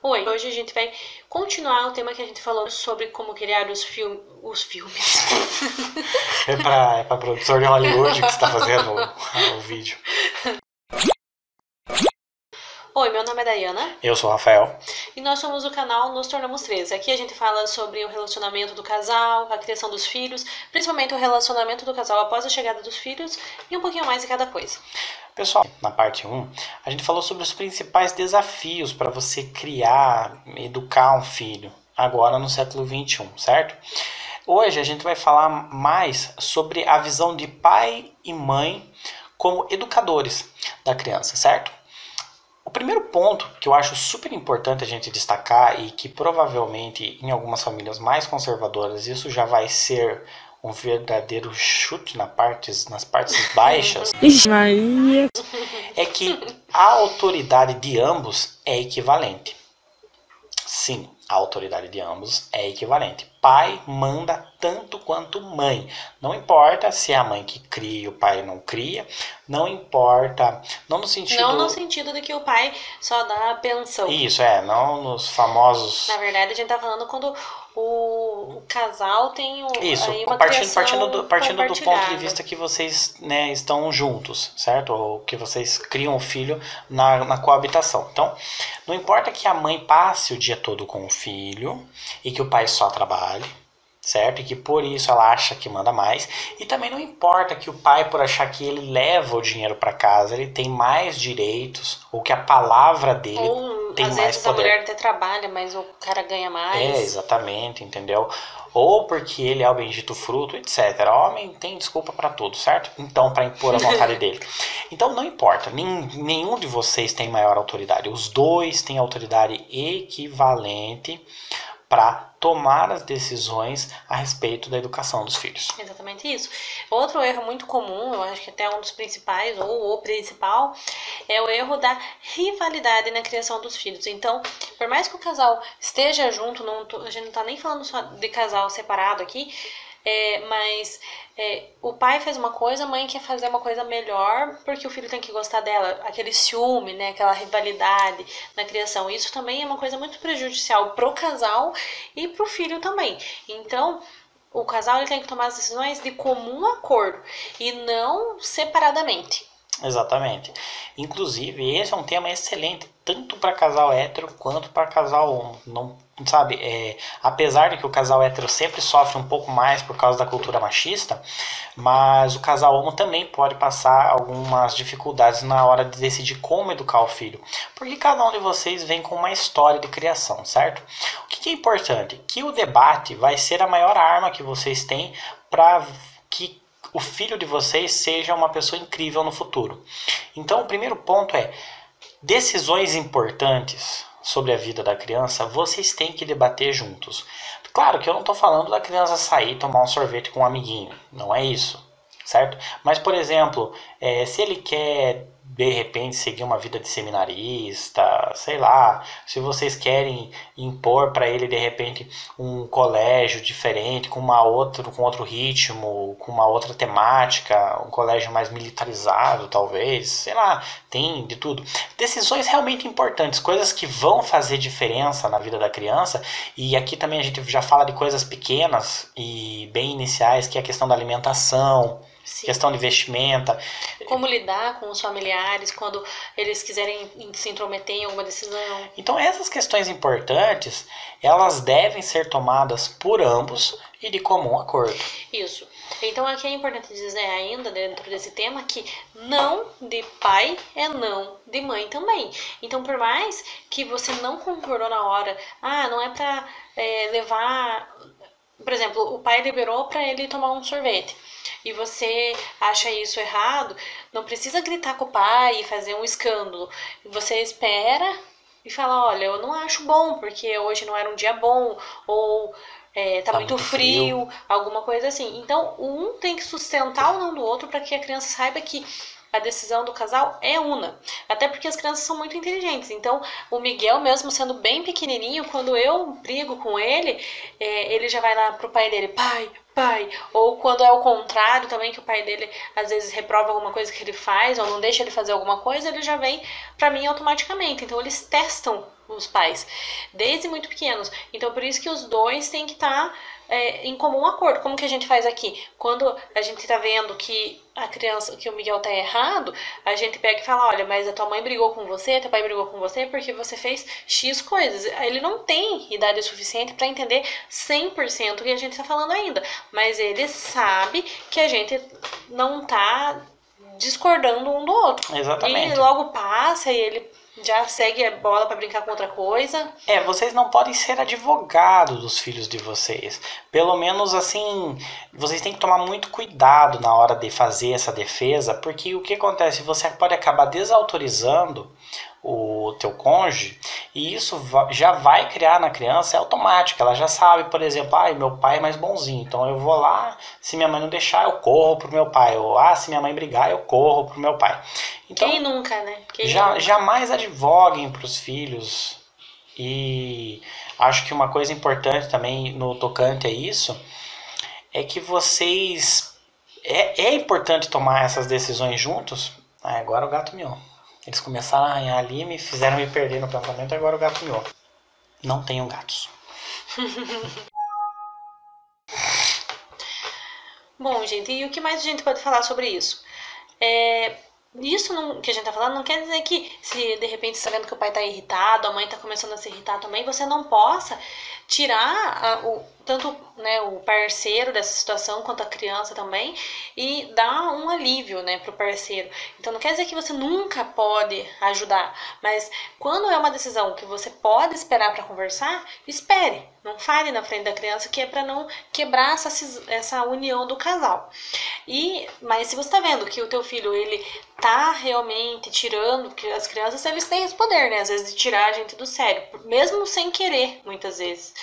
Oi, hoje a gente vai continuar o tema que a gente falou sobre como criar os, os filmes. é pra, é pra produtor de Hollywood que está fazendo o, o vídeo. Oi, meu nome é Dayana. Eu sou o Rafael. E nós somos o canal Nos Tornamos Três. Aqui a gente fala sobre o relacionamento do casal, a criação dos filhos, principalmente o relacionamento do casal após a chegada dos filhos e um pouquinho mais de cada coisa. Pessoal, na parte 1, a gente falou sobre os principais desafios para você criar, educar um filho, agora no século 21, certo? Hoje a gente vai falar mais sobre a visão de pai e mãe como educadores da criança, certo? O primeiro ponto que eu acho super importante a gente destacar e que provavelmente em algumas famílias mais conservadoras isso já vai ser um verdadeiro chute na partes, nas partes baixas é que a autoridade de ambos é equivalente. Sim, a autoridade de ambos é equivalente. Pai manda tanto quanto mãe. Não importa se é a mãe que cria e o pai não cria. Não importa. Não no sentido. Não no sentido de que o pai só dá a pensão. Isso, é. Não nos famosos. Na verdade, a gente tá falando quando o, casal tem o, Isso, aí uma partindo, partindo, do, partindo do ponto de vista que vocês né, estão juntos, certo? Ou que vocês criam o filho na, na coabitação. Então, não importa que a mãe passe o dia todo com o filho e que o pai só trabalhe, certo? E que por isso ela acha que manda mais. E também não importa que o pai, por achar que ele leva o dinheiro para casa, ele tem mais direitos, ou que a palavra dele ou, tem às mais vezes poder. a mulher até trabalha, mas o cara ganha mais. É, exatamente, entendeu? Ou porque ele é o bendito fruto, etc. O homem tem desculpa para tudo, certo? Então, para impor a vontade dele. Então, não importa, nenhum de vocês tem maior autoridade. Os dois têm autoridade equivalente para tomar as decisões a respeito da educação dos filhos. Exatamente isso. Outro erro muito comum, eu acho que até um dos principais, ou o principal, é o erro da rivalidade na criação dos filhos. Então, por mais que o casal esteja junto, não, a gente não está nem falando só de casal separado aqui, é, mas é, o pai faz uma coisa, a mãe quer fazer uma coisa melhor porque o filho tem que gostar dela. Aquele ciúme, né, aquela rivalidade na criação. Isso também é uma coisa muito prejudicial pro casal e pro filho também. Então, o casal ele tem que tomar as decisões de comum acordo e não separadamente. Exatamente. Inclusive, esse é um tema excelente, tanto para casal hétero quanto para casal homo. Não, sabe, é, apesar de que o casal hétero sempre sofre um pouco mais por causa da cultura machista, mas o casal homo também pode passar algumas dificuldades na hora de decidir como educar o filho. Porque cada um de vocês vem com uma história de criação, certo? O que é importante? Que o debate vai ser a maior arma que vocês têm para que o filho de vocês seja uma pessoa incrível no futuro. Então, o primeiro ponto é decisões importantes sobre a vida da criança, vocês têm que debater juntos. Claro que eu não estou falando da criança sair tomar um sorvete com um amiguinho, não é isso, certo? Mas, por exemplo, é, se ele quer de repente seguir uma vida de seminarista, sei lá, se vocês querem impor para ele de repente um colégio diferente, com uma outra, com outro ritmo, com uma outra temática, um colégio mais militarizado, talvez, sei lá, tem de tudo. Decisões realmente importantes, coisas que vão fazer diferença na vida da criança, e aqui também a gente já fala de coisas pequenas e bem iniciais, que é a questão da alimentação, Sim. questão de vestimenta. Como lidar com os familiares quando eles quiserem se intrometer em alguma decisão. Então essas questões importantes, elas devem ser tomadas por ambos e de comum acordo. Isso. Então aqui é importante dizer ainda dentro desse tema que não de pai é não de mãe também. Então por mais que você não concordou na hora, ah, não é pra é, levar por exemplo, o pai liberou para ele tomar um sorvete e você acha isso errado, não precisa gritar com o pai e fazer um escândalo. Você espera e fala: Olha, eu não acho bom porque hoje não era um dia bom, ou é, tá, tá muito, muito frio, frio, alguma coisa assim. Então, um tem que sustentar o não do outro para que a criança saiba que a decisão do casal é una. Até porque as crianças são muito inteligentes. Então, o Miguel, mesmo sendo bem pequenininho, quando eu brigo com ele, é, ele já vai lá pro pai dele: pai, pai. Ou quando é o contrário também, que o pai dele às vezes reprova alguma coisa que ele faz, ou não deixa ele fazer alguma coisa, ele já vem pra mim automaticamente. Então, eles testam os pais, desde muito pequenos. Então, por isso que os dois têm que estar tá, é, em comum acordo. Como que a gente faz aqui? Quando a gente está vendo que a criança, que o Miguel tá errado, a gente pega e fala, olha, mas a tua mãe brigou com você, teu pai brigou com você porque você fez X coisas. Ele não tem idade suficiente para entender 100% o que a gente está falando ainda, mas ele sabe que a gente não tá discordando um do outro. Exatamente. E logo passa e ele já segue a bola para brincar com outra coisa. É, vocês não podem ser advogados dos filhos de vocês. Pelo menos assim, vocês têm que tomar muito cuidado na hora de fazer essa defesa, porque o que acontece? Você pode acabar desautorizando o teu cônjuge e isso já vai criar na criança é automático. Ela já sabe, por exemplo, ah, meu pai é mais bonzinho, então eu vou lá, se minha mãe não deixar, eu corro pro meu pai. Ou ah, se minha mãe brigar, eu corro pro meu pai. Então, Quem nunca, né? Quem já, nunca? Jamais advoguem para os filhos. E acho que uma coisa importante também no tocante a isso é que vocês. É, é importante tomar essas decisões juntos. Ah, agora o gato miou. Eles começaram a arranhar ali, me fizeram me perder no pensamento e agora o gato miou. Não tenham gatos. Bom, gente, e o que mais a gente pode falar sobre isso? É, isso não, que a gente tá falando não quer dizer que se de repente você tá vendo que o pai tá irritado, a mãe tá começando a se irritar também, você não possa tirar a, o, tanto né, o parceiro dessa situação quanto a criança também e dar um alívio né, para o parceiro. Então não quer dizer que você nunca pode ajudar, mas quando é uma decisão que você pode esperar para conversar, espere. Não fale na frente da criança que é para não quebrar essa, essa união do casal. E mas se você está vendo que o teu filho ele tá realmente tirando, que as crianças eles têm esse poder, né, às vezes de tirar a gente do sério, mesmo sem querer, muitas vezes.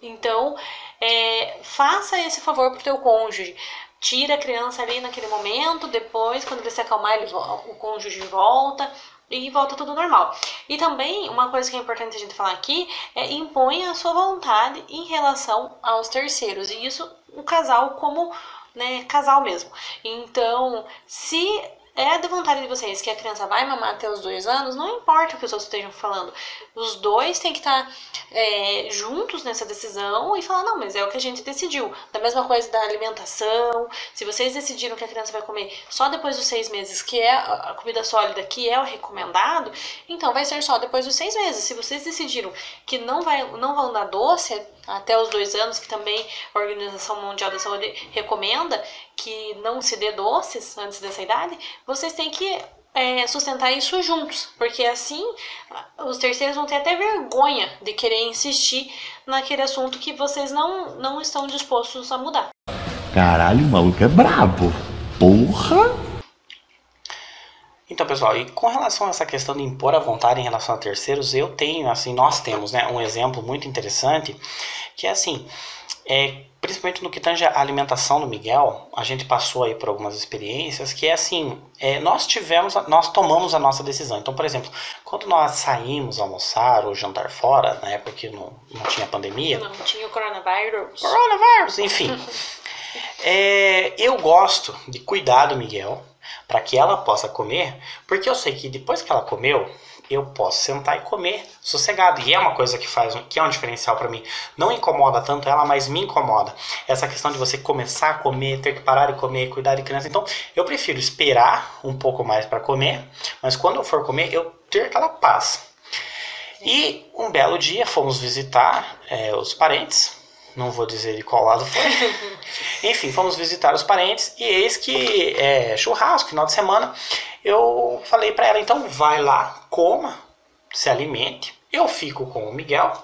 Então, é, faça esse favor pro teu cônjuge. Tira a criança ali naquele momento, depois, quando ele se acalmar, ele, o cônjuge volta e volta tudo normal. E também, uma coisa que é importante a gente falar aqui é impõe a sua vontade em relação aos terceiros. E isso o casal como né, casal mesmo. Então, se é da vontade de vocês que a criança vai mamar até os dois anos, não importa o que os outros estejam falando. Os dois têm que estar é, juntos nessa decisão e falar, não, mas é o que a gente decidiu. Da mesma coisa da alimentação. Se vocês decidiram que a criança vai comer só depois dos seis meses, que é a comida sólida, que é o recomendado, então vai ser só depois dos seis meses. Se vocês decidiram que não, vai, não vão dar doce até os dois anos, que também a Organização Mundial da Saúde recomenda que não se dê doces antes dessa idade, vocês têm que é, sustentar isso juntos, porque assim os terceiros vão ter até vergonha de querer insistir naquele assunto que vocês não, não estão dispostos a mudar. Caralho, o maluco é brabo. Porra! Então, pessoal, e com relação a essa questão de impor a vontade em relação a terceiros, eu tenho, assim, nós temos, né, um exemplo muito interessante, que é assim, é, principalmente no que tange a alimentação do Miguel, a gente passou aí por algumas experiências que é assim, é, nós tivemos, nós tomamos a nossa decisão. Então, por exemplo, quando nós saímos almoçar ou jantar fora, na época que não, não tinha pandemia, não tinha o coronavírus, coronavírus, enfim, é, eu gosto de cuidar do Miguel para que ela possa comer, porque eu sei que depois que ela comeu, eu posso sentar e comer sossegado. E é uma coisa que faz, que é um diferencial para mim. Não incomoda tanto ela, mas me incomoda. Essa questão de você começar a comer, ter que parar de comer, cuidar de criança. Então, eu prefiro esperar um pouco mais para comer, mas quando eu for comer, eu ter aquela paz. E um belo dia fomos visitar é, os parentes. Não vou dizer de qual lado foi. Enfim, fomos visitar os parentes e eis que é, churrasco, final de semana eu falei para ela, então vai lá, coma, se alimente, eu fico com o Miguel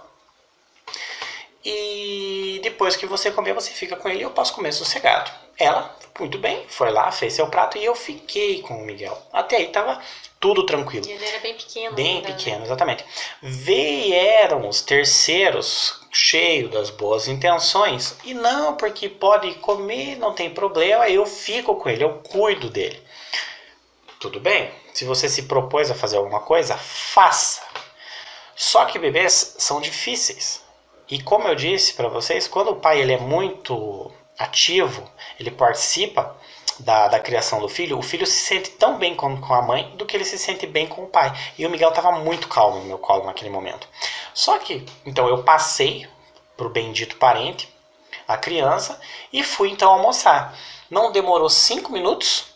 e depois que você comer, você fica com ele e eu posso comer sossegado. Ela, muito bem, foi lá, fez seu prato e eu fiquei com o Miguel. Até aí tava tudo tranquilo. E ele era bem pequeno. Bem ainda, né? pequeno, né? exatamente. Vieram os terceiros, cheio das boas intenções, e não, porque pode comer, não tem problema, eu fico com ele, eu cuido dele. Tudo bem? Se você se propôs a fazer alguma coisa, faça. Só que bebês são difíceis. E como eu disse para vocês, quando o pai ele é muito ativo, ele participa, da, da criação do filho, o filho se sente tão bem com, com a mãe do que ele se sente bem com o pai. E o Miguel estava muito calmo no meu colo naquele momento. Só que, então eu passei pro bendito parente, a criança, e fui então almoçar. Não demorou cinco minutos.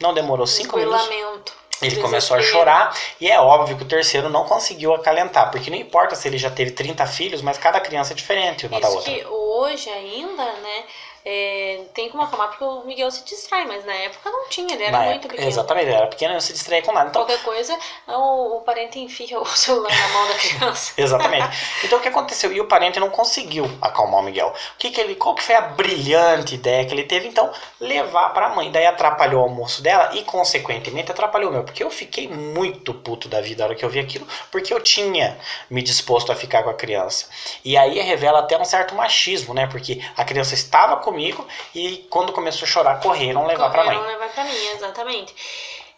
Não demorou cinco minutos. Lamento. Ele começou a chorar e é óbvio que o terceiro não conseguiu acalentar, porque não importa se ele já teve 30 filhos, mas cada criança é diferente uma Isso da outra. que hoje ainda, né, é, tem como acalmar porque o Miguel se distrai, mas na época não tinha, ele era Na muito época, pequeno. exatamente, ele era pequeno e não se distraía com nada. Então, Qualquer coisa, o, o parente enfia o celular na mão da criança. Exatamente. Então o que aconteceu? E o parente não conseguiu acalmar o Miguel. O que que ele, qual que foi a brilhante ideia que ele teve? Então, levar para a mãe. Daí atrapalhou o almoço dela e, consequentemente, atrapalhou o meu. Porque eu fiquei muito puto da vida na hora que eu vi aquilo, porque eu tinha me disposto a ficar com a criança. E aí revela até um certo machismo, né? Porque a criança estava comigo e quando começou a chorar, correram levar para mãe. Correram levar pra mim, exatamente.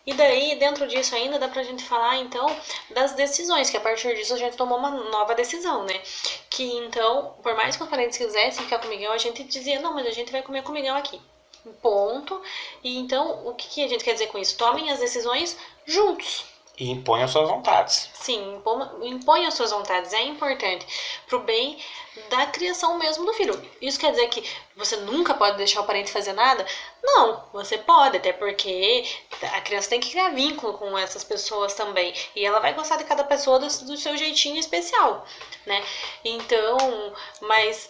E daí, dentro disso ainda, dá pra gente falar, então, das decisões, que a partir disso a gente tomou uma nova decisão, né? Que, então, por mais que os parentes quisessem ficar com o Miguel, a gente dizia, não, mas a gente vai comer com o Miguel aqui. Ponto. E, então, o que, que a gente quer dizer com isso? Tomem as decisões juntos. E imponham suas vontades. Sim, imponha as suas vontades, é importante pro bem da criação mesmo do filho. Isso quer dizer que você nunca pode deixar o parente fazer nada? Não, você pode, até porque a criança tem que criar vínculo com essas pessoas também. E ela vai gostar de cada pessoa do, do seu jeitinho especial, né? Então, mas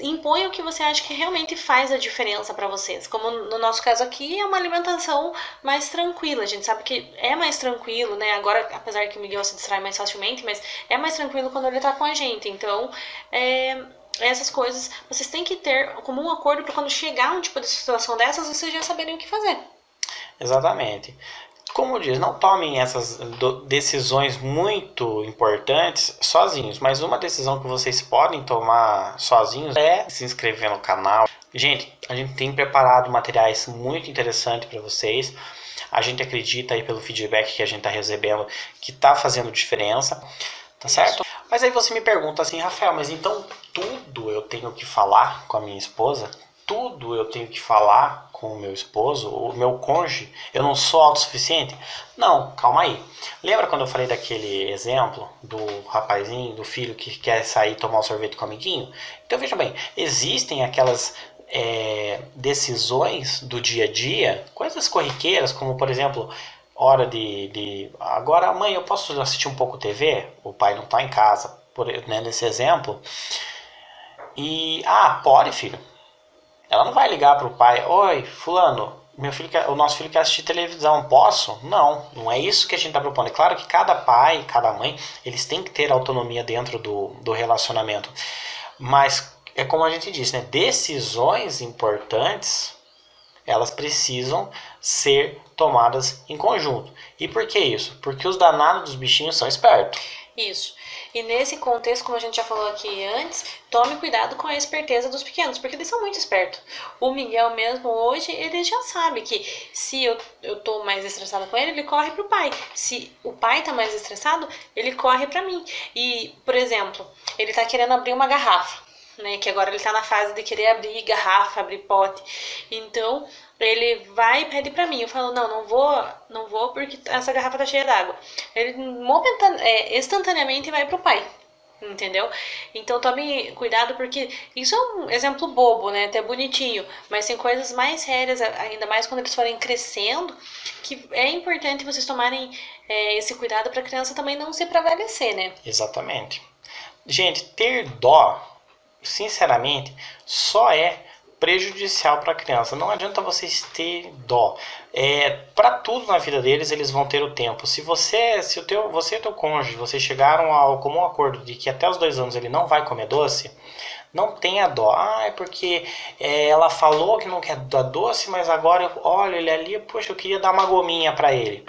impõe o que você acha que realmente faz a diferença para vocês. Como no nosso caso aqui, é uma alimentação mais tranquila. A gente sabe que é mais tranquilo, né? Agora, apesar que o Miguel se distrai mais facilmente, mas é mais tranquilo quando ele tá com a gente. Então, é, essas coisas vocês têm que ter como um acordo para quando chegar um tipo de situação dessas, vocês já saberem o que fazer. Exatamente. Como diz, não tomem essas decisões muito importantes sozinhos, mas uma decisão que vocês podem tomar sozinhos é se inscrever no canal. Gente, a gente tem preparado materiais muito interessantes para vocês. A gente acredita aí pelo feedback que a gente está recebendo que está fazendo diferença, tá certo? Mas aí você me pergunta assim, Rafael, mas então tudo eu tenho que falar com a minha esposa? Tudo eu tenho que falar com o meu esposo, o meu cônjuge? Eu não sou autossuficiente? Não, calma aí. Lembra quando eu falei daquele exemplo do rapazinho, do filho que quer sair tomar um sorvete com o amiguinho? Então veja bem, existem aquelas é, decisões do dia a dia, coisas corriqueiras, como por exemplo, hora de, de. Agora, mãe, eu posso assistir um pouco TV? O pai não está em casa, por, né, nesse exemplo. E. Ah, pode, filho. Ela não vai ligar pro pai: Oi, Fulano, meu filho quer, o nosso filho quer assistir televisão, posso? Não, não é isso que a gente está propondo. É claro que cada pai, cada mãe, eles têm que ter autonomia dentro do, do relacionamento. Mas é como a gente disse, né? Decisões importantes elas precisam ser tomadas em conjunto. E por que isso? Porque os danados dos bichinhos são espertos. Isso. E nesse contexto, como a gente já falou aqui antes, tome cuidado com a esperteza dos pequenos, porque eles são muito espertos. O Miguel mesmo hoje, ele já sabe que se eu, eu tô mais estressada com ele, ele corre pro pai. Se o pai tá mais estressado, ele corre pra mim. E, por exemplo, ele tá querendo abrir uma garrafa. Né, que agora ele tá na fase de querer abrir garrafa, abrir pote. Então, ele vai e pede pra mim. Eu falo, não, não vou, não vou porque essa garrafa tá cheia d'água. Ele momentan é, instantaneamente vai pro pai. Entendeu? Então tome cuidado porque isso é um exemplo bobo, né? Até bonitinho, mas tem coisas mais sérias, ainda mais quando eles forem crescendo, que é importante vocês tomarem é, esse cuidado para a criança também não se prevalecer, né? Exatamente. Gente, ter dó, sinceramente, só é prejudicial para a criança. Não adianta vocês ter dó. É, para tudo na vida deles, eles vão ter o tempo. Se você, se o teu, você e o teu cônjuge, vocês chegaram ao comum acordo de que até os dois anos ele não vai comer doce, não tenha dó. Ah, é porque é, ela falou que não quer dar doce, mas agora eu olho ele ali, poxa, eu queria dar uma gominha para ele.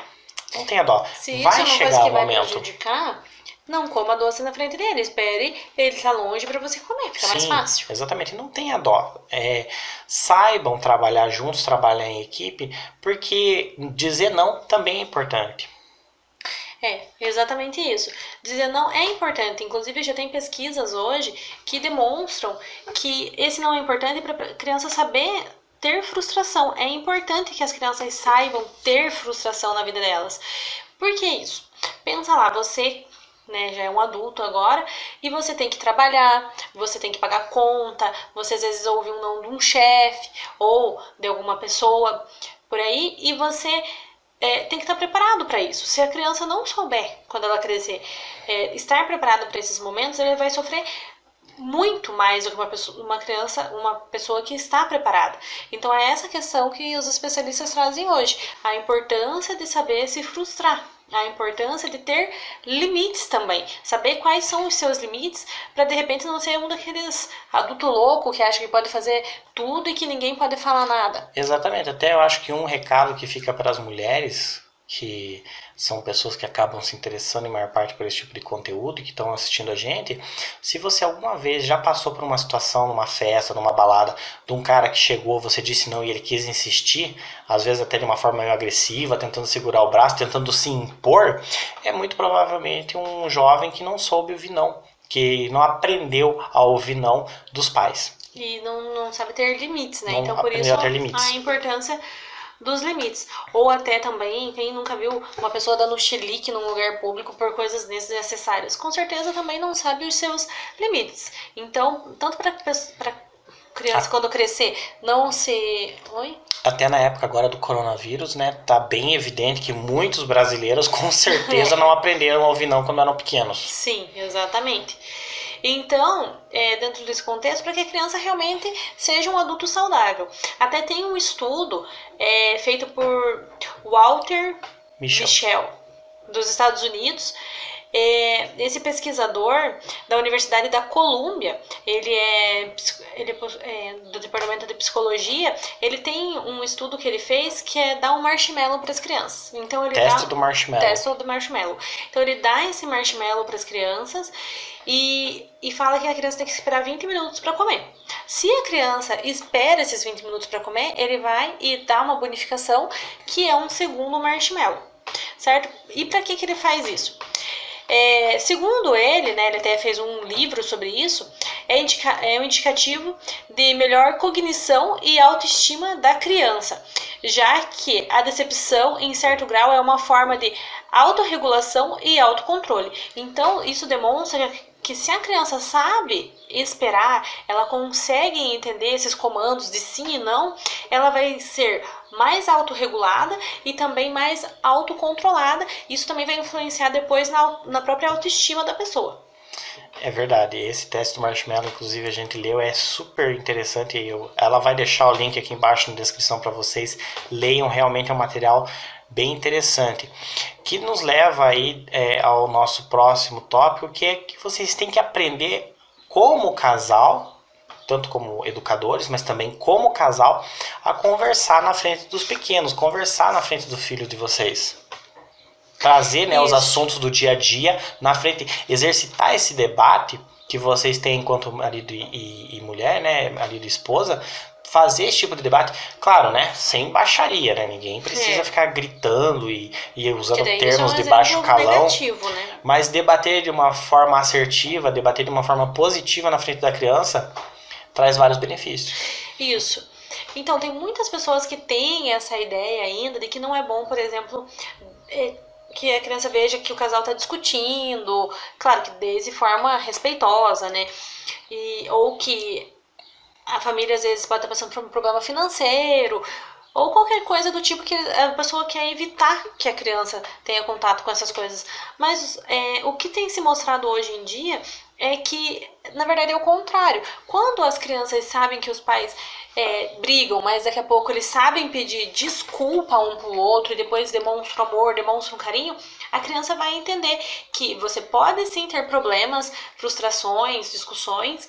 Não tenha dó. Se vai isso é uma chegar coisa que o vai momento. prejudicar, não coma doce na frente dele. Espere ele estar longe para você comer, fica mais Sim, fácil. Exatamente, não tenha dó. É, saibam trabalhar juntos, trabalhar em equipe, porque dizer não também é importante. É, exatamente isso. Dizer não é importante. Inclusive, já tem pesquisas hoje que demonstram que esse não é importante para a criança saber ter frustração. É importante que as crianças saibam ter frustração na vida delas. Por que isso? Pensa lá, você né, já é um adulto agora, e você tem que trabalhar, você tem que pagar conta, você às vezes ouve um não de um chefe ou de alguma pessoa por aí, e você é, tem que estar preparado para isso. Se a criança não souber, quando ela crescer, é, estar preparado para esses momentos, ele vai sofrer muito mais do que uma, pessoa, uma criança, uma pessoa que está preparada. Então é essa questão que os especialistas trazem hoje, a importância de saber se frustrar a importância de ter limites também, saber quais são os seus limites para de repente não ser um daqueles adulto louco que acha que pode fazer tudo e que ninguém pode falar nada. Exatamente, até eu acho que um recado que fica para as mulheres que são pessoas que acabam se interessando em maior parte por esse tipo de conteúdo e que estão assistindo a gente, se você alguma vez já passou por uma situação, numa festa, numa balada, de um cara que chegou, você disse não e ele quis insistir, às vezes até de uma forma meio agressiva, tentando segurar o braço, tentando se impor, é muito provavelmente um jovem que não soube ouvir não, que não aprendeu a ouvir não dos pais. E não, não sabe ter limites, né? Não então por isso a a importância dos limites. Ou até também, quem nunca viu uma pessoa dando chilique num lugar público por coisas desnecessárias, com certeza também não sabe os seus limites. Então, tanto para criança Ah. quando crescer não se. Oi? Até na época agora do coronavírus, né, tá bem evidente que muitos brasileiros com certeza não aprenderam a ouvir não quando eram pequenos. Sim, exatamente. Então, é, dentro desse contexto, para que a criança realmente seja um adulto saudável. Até tem um estudo é, feito por Walter Michel. Michel, dos Estados Unidos. É, esse pesquisador da Universidade da Colômbia, ele é, ele é é do departamento de psicologia. Ele tem um estudo que ele fez que é dar um marshmallow para as crianças. Então ele Teste dá do marshmallow. teste do marshmallow. Então ele dá esse marshmallow para as crianças e, e fala que a criança tem que esperar 20 minutos para comer. Se a criança espera esses 20 minutos para comer, ele vai e dá uma bonificação que é um segundo marshmallow, certo? E para que, que ele faz isso? É, segundo ele, né, ele até fez um livro sobre isso, é, indica, é um indicativo de melhor cognição e autoestima da criança, já que a decepção, em certo grau, é uma forma de autorregulação e autocontrole. Então, isso demonstra que se a criança sabe esperar, ela consegue entender esses comandos de sim e não, ela vai ser mais autorregulada e também mais autocontrolada. Isso também vai influenciar depois na, na própria autoestima da pessoa. É verdade, esse teste do marshmallow, inclusive, a gente leu, é super interessante. Eu, ela vai deixar o link aqui embaixo na descrição para vocês. Leiam, realmente é um material bem interessante. Que nos leva aí é, ao nosso próximo tópico, que é que vocês têm que aprender como casal, tanto como educadores, mas também como casal, a conversar na frente dos pequenos, conversar na frente do filho de vocês trazer né, os assuntos do dia a dia na frente, exercitar esse debate que vocês têm enquanto marido e, e- e mulher, né, marido e esposa, fazer esse tipo de debate, claro, né, sem baixaria, né, ninguém precisa É. ficar gritando e, e usando termos é de baixo calão, negativo, né? mas debater de uma forma assertiva, debater de uma forma positiva na frente da criança, traz vários benefícios. Isso. Então, tem muitas pessoas que têm essa ideia ainda de que não é bom, por exemplo, é, que a criança veja que o casal está discutindo, claro que desde forma respeitosa, né? E, ou que a família às vezes pode estar passando por um problema financeiro, ou qualquer coisa do tipo que a pessoa quer evitar que a criança tenha contato com essas coisas. Mas é, o que tem se mostrado hoje em dia é que, na verdade, é o contrário. Quando as crianças sabem que os pais é, brigam, mas daqui a pouco eles sabem pedir desculpa um pro outro e depois demonstram amor, demonstram carinho, a criança vai entender que você pode sim ter problemas, frustrações, discussões,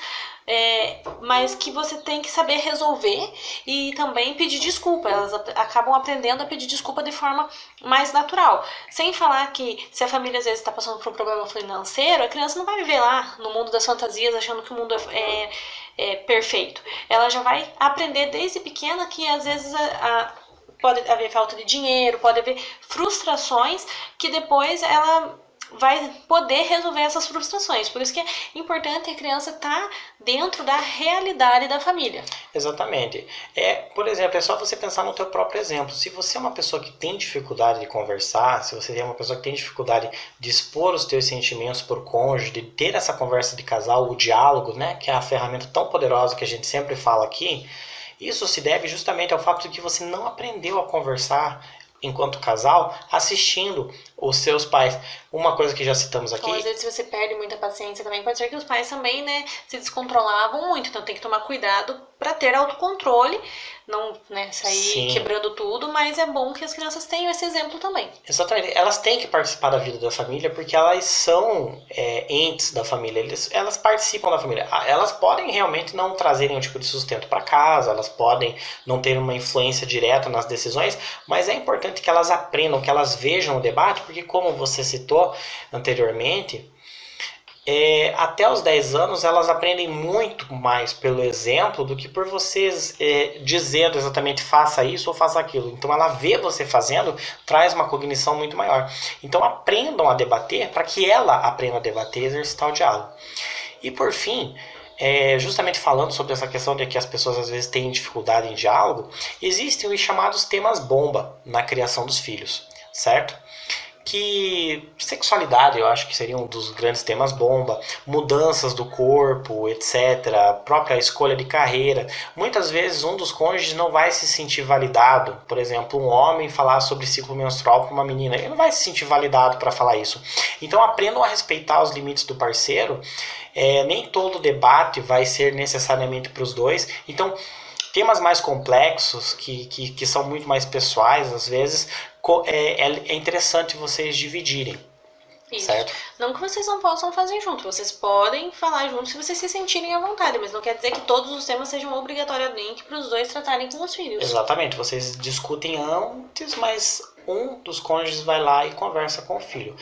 é, mas que você tem que saber resolver e também pedir desculpa. Elas acabam aprendendo a pedir desculpa de forma mais natural. Sem falar que se a família às vezes está passando por um problema financeiro, a criança não vai viver lá no mundo das fantasias achando que o mundo é, é- é perfeito. Ela já vai aprender desde pequena que às vezes a- a- pode haver falta de dinheiro, pode haver frustrações que depois ela vai poder resolver essas frustrações. Por isso que é importante a criança estar tá dentro da realidade da família. Exatamente. É, por exemplo, é só você pensar no teu próprio exemplo. Se você é uma pessoa que tem dificuldade de conversar, se você é uma pessoa que tem dificuldade de expor os teus sentimentos por cônjuge, de ter essa conversa de casal, o diálogo, né, que é a ferramenta tão poderosa que a gente sempre fala aqui, isso se deve justamente ao fato de que você não aprendeu a conversar enquanto casal assistindo os seus pais. Uma coisa que já citamos aqui. Ou às vezes você perde muita paciência também, pode ser que os pais também, né, se descontrolavam muito, então tem que tomar cuidado para ter autocontrole, não, né, sair Sim. quebrando tudo, mas é bom que as crianças tenham esse exemplo também. Exatamente, elas têm que participar da vida da família porque elas são é, entes da família, eles, elas participam da família. Ah, elas podem realmente não trazerem um tipo de sustento para casa, elas podem não ter uma influência direta nas decisões, mas é importante que elas aprendam, que elas vejam o debate, porque como você citou anteriormente, é, até os 10 anos elas aprendem muito mais pelo exemplo do que por vocês é, dizendo exatamente faça isso ou faça aquilo. Então ela vê você fazendo, traz uma cognição muito maior. Então aprendam a debater para que ela aprenda a debater e exercitar o diálogo. E por fim, é, justamente falando sobre essa questão de que as pessoas às vezes têm dificuldade em diálogo, existem os chamados temas bomba na criação dos filhos, certo? Que sexualidade eu acho que seria um dos grandes temas bomba, mudanças do corpo, etc, própria escolha de carreira. Muitas vezes um dos cônjuges não vai se sentir validado, por exemplo, um homem falar sobre ciclo menstrual para uma menina, ele não vai se sentir validado para falar isso. Então aprendam a respeitar os limites do parceiro. É, nem todo debate vai ser necessariamente para os dois. Então temas mais complexos, que, que, que são muito mais pessoais às vezes, é, é, é interessante vocês dividirem. Isso. Certo? Não que vocês não possam fazer junto, vocês podem falar junto se vocês se sentirem à vontade, mas não quer dizer que todos os temas sejam obrigatoriamente para os dois tratarem com os filhos. Exatamente, vocês discutem antes, mas um dos cônjuges vai lá e conversa com o filho.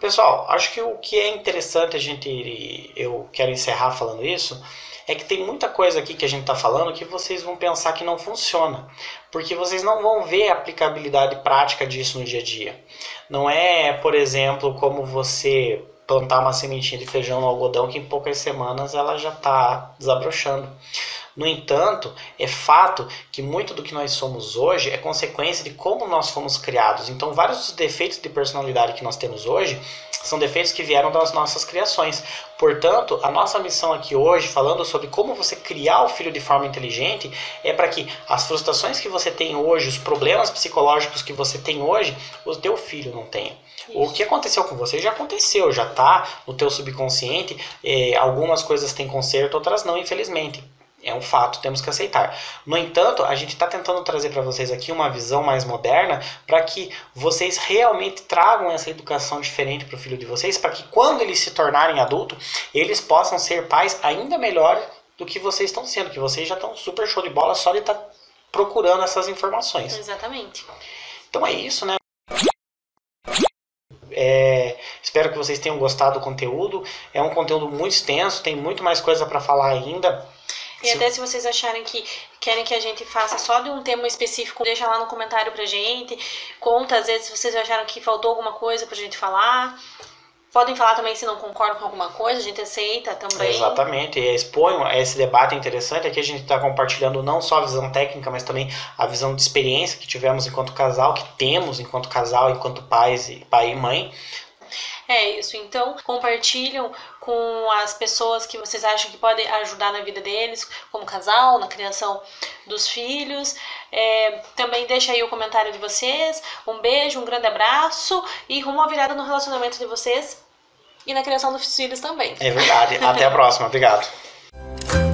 Pessoal, acho que o que é interessante a gente, eu quero encerrar falando isso, é que tem muita coisa aqui que a gente está falando que vocês vão pensar que não funciona, porque vocês não vão ver a aplicabilidade prática disso no dia a dia. Não é, por exemplo, como você plantar uma sementinha de feijão no algodão que em poucas semanas ela já está desabrochando. No entanto, é fato que muito do que nós somos hoje é consequência de como nós fomos criados. Então, vários dos defeitos de personalidade que nós temos hoje são defeitos que vieram das nossas criações. Portanto, a nossa missão aqui hoje, falando sobre como você criar o filho de forma inteligente, é para que as frustrações que você tem hoje, os problemas psicológicos que você tem hoje, o teu filho não tenha. Isso. O que aconteceu com você já aconteceu, já está no teu subconsciente. Eh, algumas coisas têm conserto, outras não, infelizmente. É um fato, temos que aceitar. No entanto, a gente está tentando trazer para vocês aqui uma visão mais moderna para que vocês realmente tragam essa educação diferente para o filho de vocês, para que quando eles se tornarem adultos, eles possam ser pais ainda melhores do que vocês estão sendo, que vocês já estão super show de bola só de estar tá procurando essas informações. Exatamente. Então é isso, né? É, espero que vocês tenham gostado do conteúdo. É um conteúdo muito extenso, tem muito mais coisa para falar ainda. E até se vocês acharem que querem que a gente faça só de um tema específico, deixa lá no comentário pra gente. Conta, às vezes, se vocês acharam que faltou alguma coisa pra gente falar. Podem falar também se não concordam com alguma coisa, a gente aceita também. Exatamente, e exponham esse debate interessante. Aqui a gente está compartilhando não só a visão técnica, mas também a visão de experiência que tivemos enquanto casal, que temos enquanto casal, enquanto pais, pai e mãe, é isso. Então, compartilham com as pessoas que vocês acham que podem ajudar na vida deles, como casal, na criação dos filhos. É, também deixa aí o comentário de vocês. Um beijo, um grande abraço e rumo à virada no relacionamento de vocês e na criação dos filhos também. É verdade. Até a próxima. Obrigado.